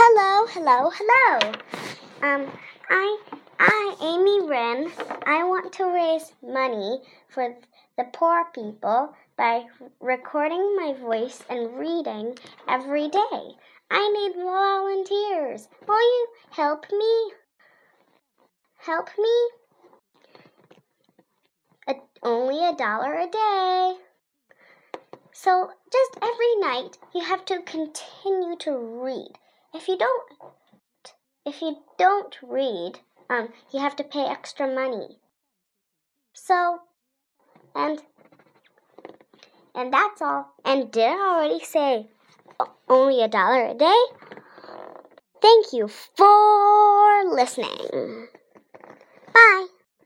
Hello, hello, hello. Um, I, I, Amy Wren, I want to raise money for the poor people by recording my voice and reading every day. I need volunteers. Will you help me? Help me? A, only a dollar a day. So, just every night, you have to continue to read. If you don't, if you don't read, um, you have to pay extra money. So, and and that's all. And did I already say only a dollar a day? Thank you for listening.